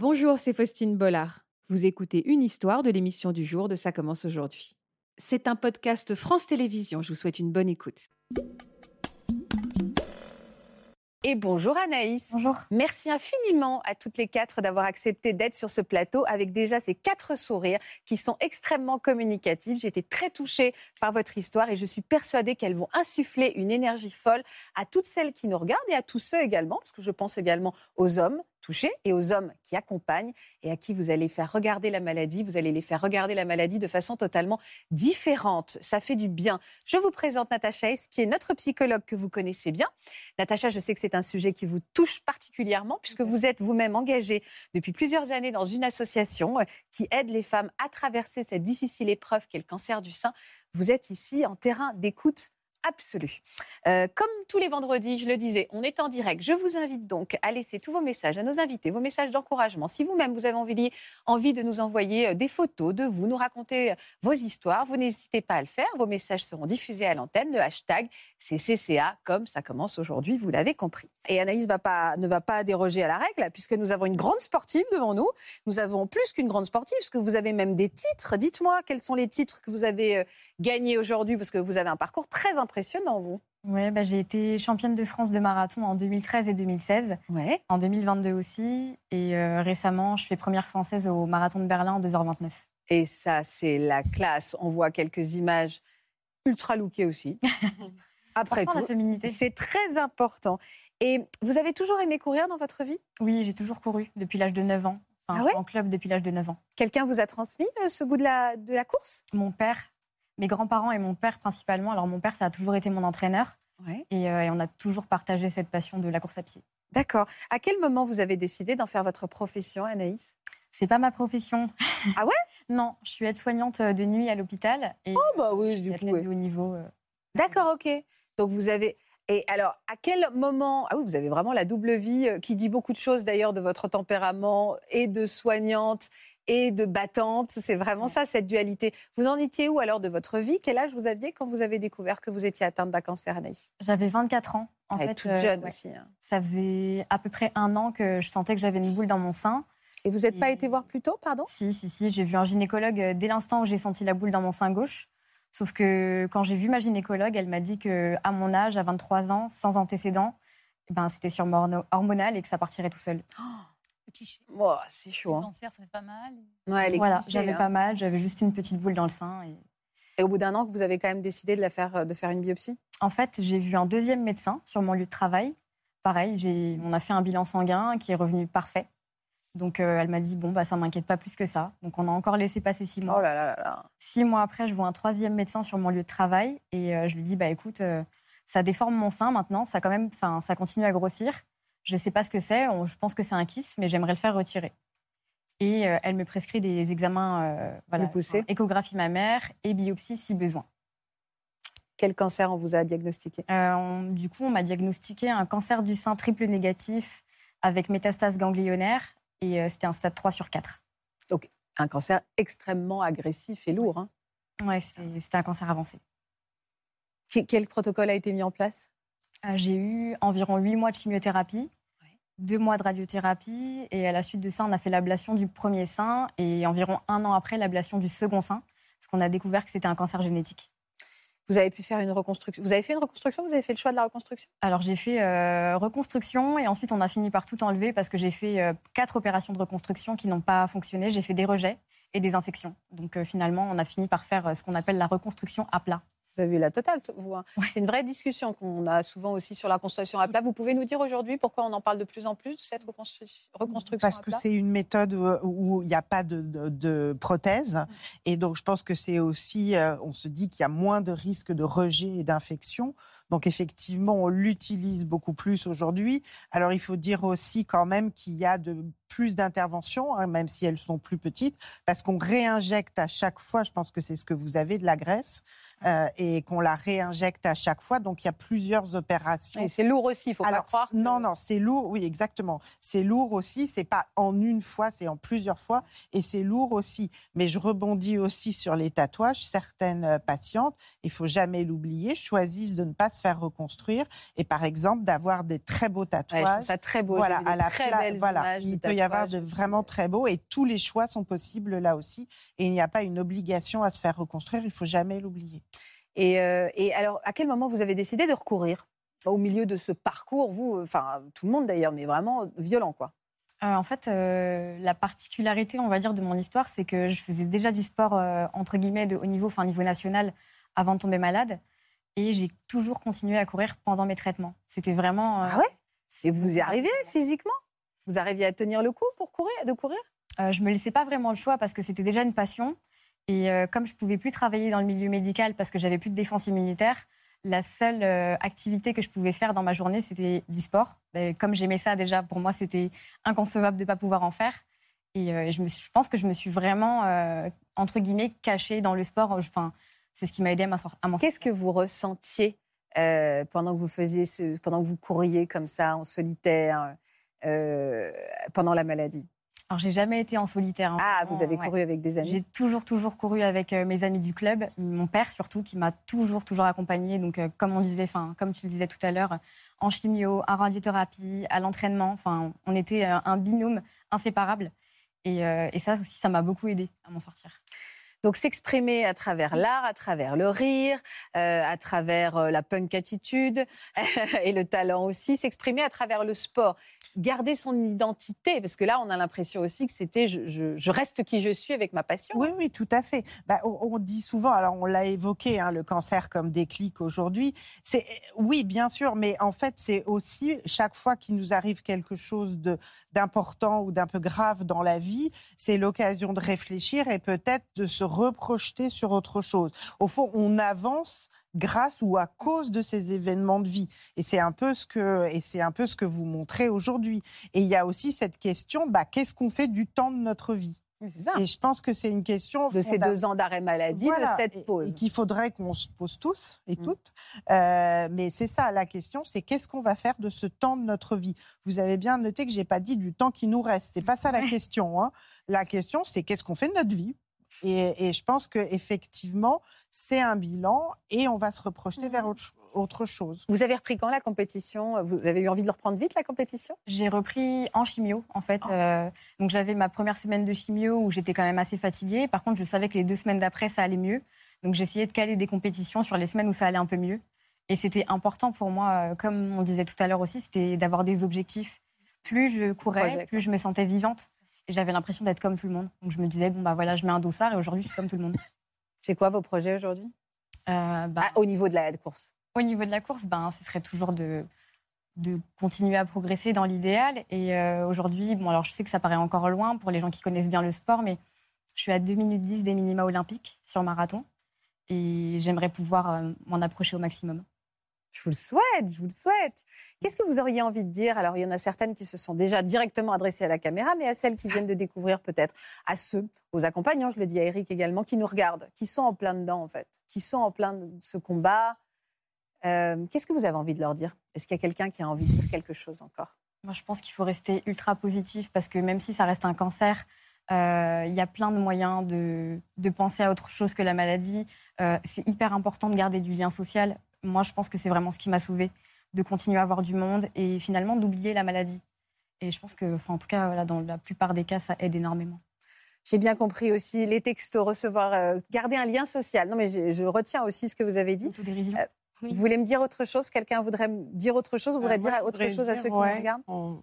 Bonjour, c'est Faustine Bollard. Vous écoutez une histoire de l'émission du jour de Ça commence aujourd'hui. C'est un podcast France Télévisions. Je vous souhaite une bonne écoute. Et bonjour Anaïs. Bonjour. Merci infiniment à toutes les quatre d'avoir accepté d'être sur ce plateau avec déjà ces quatre sourires qui sont extrêmement communicatifs. J'ai été très touchée par votre histoire et je suis persuadée qu'elles vont insuffler une énergie folle à toutes celles qui nous regardent et à tous ceux également, parce que je pense également aux hommes touchés et aux hommes qui accompagnent et à qui vous allez faire regarder la maladie. Vous allez les faire regarder la maladie de façon totalement différente. Ça fait du bien. Je vous présente Natacha Espier, notre psychologue que vous connaissez bien. Natacha, je sais que c'est un sujet qui vous touche particulièrement puisque vous êtes vous-même engagée depuis plusieurs années dans une association euh, qui aide les femmes à traverser cette difficile épreuve qu'est le cancer du sein. Vous êtes ici en terrain d'écoute absolue. Euh, comme tous les vendredis, je le disais, on est en direct. Je vous invite donc à laisser tous vos messages à nos invités, vos messages d'encouragement. Si vous-même vous avez envie, envie de nous envoyer euh, des photos de vous, nous raconter euh, vos histoires, vous n'hésitez pas à le faire. Vos messages seront diffusés à l'antenne. Le hashtag c'est CCA, comme ça commence aujourd'hui, vous l'avez compris. Et Anaïs va ne va pas déroger à la règle, puisque nous avons une grande sportive devant nous. Nous avons plus qu'une grande sportive, parce que vous avez même des titres. Dites-moi quels sont les titres que vous avez gagnés aujourd'hui, parce que vous avez un parcours très impressionnant, vous. Oui, bah, j'ai été championne de France de marathon en 2013 et 2016. Ouais. En 2022 aussi. Et euh, récemment, je fais première française au marathon de Berlin en 2h29. Et ça, c'est la classe. On voit quelques images ultra lookées aussi. Après tout, c'est très important. Et vous avez toujours aimé courir dans votre vie? Oui, j'ai toujours couru depuis l'âge de 9 ans. Enfin, ah en club depuis l'âge de 9 ans. Quelqu'un vous a transmis euh, ce goût de la, de la course? Mon père mes grands-parents et mon père principalement. Alors mon père, ça a toujours été mon entraîneur. Euh, et, on a toujours partagé cette passion de la course à pied. D'accord. À quel moment vous avez décidé d'en faire votre profession, Anaïs? C'est pas ma profession. Ah ouais? Non, je suis aide-soignante de nuit à l'hôpital. Et oh bah oui, du coup. haut niveau. Euh, D'accord, ok. Donc vous avez. Et alors, à quel moment Ah oui, vous avez vraiment la double vie euh, qui dit beaucoup de choses d'ailleurs de votre tempérament et de soignante et de battante. C'est vraiment ça, cette dualité. Vous en étiez où alors de votre vie? Quel âge vous aviez quand vous avez découvert que vous étiez atteinte d'un cancer, Anaïs? J'avais 24 ans. En fait, toute jeune euh, aussi. Hein. Ça faisait à peu près un an que je sentais que j'avais une boule dans mon sein. Et vous n'êtes pas été voir plus tôt, pardon? Si, si, si. J'ai vu un gynécologue euh, dès l'instant où j'ai senti la boule dans mon sein gauche. Sauf que quand j'ai vu ma gynécologue, elle m'a dit que à mon âge, à 23 ans, sans antécédents, eh ben, c'était sûrement hormonal et que ça partirait tout seul. Oh c'est chaud. Le hein. cancer, ça fait pas mal. voilà, j'avais pas mal, j'avais juste une petite boule dans le sein. Et... au bout d'un an, que vous avez quand même décidé de, la faire, de faire une biopsie? En fait, j'ai vu un deuxième médecin sur mon lieu de travail. Pareil, on a fait un bilan sanguin qui est revenu parfait. Donc euh, elle m'a dit bon bah ça m'inquiète pas plus que ça. Donc on a encore laissé passer six mois. Oh là là là Six mois après, je vois un troisième médecin sur mon lieu de travail et euh, je lui dis bah écoute, euh, ça déforme mon sein maintenant, ça quand même, enfin ça continue à grossir. Je ne sais pas ce que c'est. Je pense que c'est un kyste, mais j'aimerais le faire retirer. Et euh, elle me prescrit des examens, euh, voilà, échographie mammaire et biopsie si besoin. Quel cancer on vous a diagnostiqué? Euh, Du coup, on m'a diagnostiqué un cancer du sein triple négatif avec métastase ganglionnaire et c'était un stade 3 sur 4. Donc, un cancer extrêmement agressif et lourd. Hein. Oui, c'était un cancer avancé. Quel protocole a été mis en place? J'ai eu environ 8 mois de chimiothérapie deux mois de radiothérapie et à la suite de ça, on a fait l'ablation du premier sein et environ un an après, l'ablation du second sein, parce qu'on a découvert que c'était un cancer génétique. Vous avez pu faire une reconstruction. Vous avez fait une reconstruction Vous avez fait le choix de la reconstruction? Alors j'ai fait euh, reconstruction et ensuite on a fini par tout enlever parce que j'ai fait euh, quatre opérations de reconstruction qui n'ont pas fonctionné. J'ai fait des rejets et des infections. Donc euh, finalement, on a fini par faire ce qu'on appelle la reconstruction à plat. Vous avez la totale, vous. Hein. C'est une vraie discussion qu'on a souvent aussi sur la construction à plat. Vous pouvez nous dire aujourd'hui pourquoi on en parle de plus en plus de cette reconstruction Parce que c'est une méthode où il n'y a pas de, prothèse. Et donc, je pense que c'est aussi, euh, on se dit qu'il y a moins de risques de rejet et d'infection. Donc effectivement, on l'utilise beaucoup plus aujourd'hui. Alors il faut dire aussi quand même qu'il y a de plus d'interventions, hein, même si elles sont plus petites, parce qu'on réinjecte à chaque fois, je pense que c'est ce que vous avez, de la graisse, euh, et qu'on la réinjecte à chaque fois. Donc il y a plusieurs opérations. Et c'est lourd aussi, il faut pas croire. Non, non, c'est lourd, oui, exactement. C'est lourd aussi, c'est pas en une fois, c'est en plusieurs fois, et c'est lourd aussi. Mais je rebondis aussi sur les tatouages. Certaines patientes, il faut jamais l'oublier, choisissent de ne pas se faire reconstruire et par exemple d'avoir des très beaux tatouages. Ouais, ça très beau. Voilà, à la très pla- belles voilà. images il de peut y avoir de vraiment très beaux et tous les choix sont possibles là aussi. Et il n'y a pas une obligation à se faire reconstruire, il faut jamais l'oublier. Et, euh, et alors, à quel moment vous avez décidé de recourir? Au milieu de ce parcours, vous, enfin tout le monde d'ailleurs, mais vraiment violent, quoi. Euh, en fait, euh, la particularité, on va dire, de mon histoire, c'est que je faisais déjà du sport, euh, entre guillemets, de haut niveau, enfin niveau national, avant de tomber malade. Et j'ai toujours continué à courir pendant mes traitements. C'était vraiment... euh, Ah ouais? Et vous y arrivez physiquement? Vous arriviez à tenir le coup pour courir, de courir? Euh, je me laissais pas vraiment le choix parce que c'était déjà une passion. Et euh, comme je pouvais plus travailler dans le milieu médical parce que j'avais plus de défense immunitaire, la seule euh, activité que je pouvais faire dans ma journée, c'était du sport. Ben, comme j'aimais ça déjà, pour moi, c'était inconcevable de ne pas pouvoir en faire. Et euh, je, me suis- je pense que je me suis vraiment, euh, entre guillemets, cachée dans le sport. Enfin, c'est ce qui m'a aidé à m'en sor- à m'en Qu'est-ce que vous ressentiez euh, pendant que vous faisiez, ce, pendant que vous couriez comme ça en solitaire euh, pendant la maladie? Alors, j'ai jamais été en solitaire. hein, Ah, vous avez ouais. couru avec des amis? J'ai toujours, toujours couru avec euh, mes amis du club, mon père surtout, qui m'a toujours, toujours accompagnée. Donc, euh, comme on disait, enfin, comme tu le disais tout à l'heure, en chimio, en radiothérapie, à l'entraînement. Enfin, on était euh, un binôme inséparable. Et, et ça aussi, ça m'a beaucoup aidé à m'en sortir. Donc s'exprimer à travers l'art, à travers le rire, euh, à travers euh, la punk attitude et le talent aussi, s'exprimer à travers le sport, garder son identité, parce que là on a l'impression aussi que c'était je, je- je reste qui je suis avec ma passion. Oui, oui, tout à fait. Bah, on, on dit souvent, alors on l'a évoqué, hein, le cancer comme déclic aujourd'hui. C'est oui, bien sûr, mais en fait, c'est aussi chaque fois qu'il nous arrive quelque chose d'important ou d'un peu grave dans la vie, c'est l'occasion de réfléchir et peut-être de se reprojeter sur autre chose. Au fond, on avance grâce ou à cause de ces événements de vie. Et c'est un peu ce que et c'est un peu ce que vous montrez aujourd'hui. Et il y a aussi cette question, bah, qu'est-ce qu'on fait du temps de notre vie? Ça. et je pense que c'est une question De ces deux ans d'arrêt maladie, Voilà, de cette et- pause. et qu'il faudrait qu'on se pose tous et Mm. toutes. Euh, mais c'est ça la question, c'est qu'est-ce qu'on va faire de ce temps de notre vie? Vous avez bien noté que j'ai pas dit du temps qui nous reste. C'est pas ça la question. hein. La question, c'est qu'est-ce qu'on fait de notre vie? Et, et je pense que effectivement, c'est un bilan et on va se reprojeter vers autre, autre chose. Vous avez repris quand la compétition? Vous avez eu envie de le reprendre vite la compétition? J'ai repris en chimio, en fait. Oh. Euh, donc, j'avais ma première semaine de chimio où j'étais quand même assez fatiguée. Par contre, je savais que les deux semaines d'après, ça allait mieux. Donc, j'essayais de caler des compétitions sur les semaines où ça allait un peu mieux. Et c'était important pour moi, euh, comme on disait tout à l'heure aussi, c'était d'avoir des objectifs. Plus je courais, plus je me sentais vivante. J'avais l'impression d'être comme tout le monde. Donc, je me disais, bon, bah voilà, je mets un dossard et aujourd'hui, je suis comme tout le monde. C'est quoi vos projets aujourd'hui? Euh, bah, Ah, Au niveau de la course Au niveau de la course, ben, ce serait toujours de, de continuer à progresser dans l'idéal. Et euh, aujourd'hui, bon, alors je sais que ça paraît encore loin pour les gens qui connaissent bien le sport, mais je suis à 2 minutes 10 des minima olympiques sur marathon. Et j'aimerais pouvoir euh, m'en approcher au maximum. Je vous le souhaite, je vous le souhaite. Qu'est-ce que vous auriez envie de dire? Alors, il y en a certaines qui se sont déjà directement adressées à la caméra, mais à celles qui viennent de découvrir peut-être, à ceux, aux accompagnants, je le dis à Eric également, qui nous regardent, qui sont en plein dedans, en fait, qui sont en plein de ce combat. Euh, Qu'est-ce que vous avez envie de leur dire? Est-ce qu'il y a quelqu'un qui a envie de dire quelque chose encore? Moi, je pense qu'il faut rester ultra positif parce que même si ça reste un cancer, euh, il y a plein de moyens de, penser à autre chose que la maladie. Euh, c'est hyper important de garder du lien social. Moi, je pense que c'est vraiment ce qui m'a sauvée, de continuer à avoir du monde et finalement d'oublier la maladie. Et je pense que, enfin, en tout cas, voilà, dans la plupart des cas, ça aide énormément. J'ai bien compris aussi les textos, recevoir, euh, garder un lien social. Non, mais je retiens aussi ce que vous avez dit. Euh, Oui. Vous voulez me dire autre chose? Quelqu'un voudrait me dire autre chose? Vous voudrez Euh, dire autre chose à ceux qui nous regardent? on-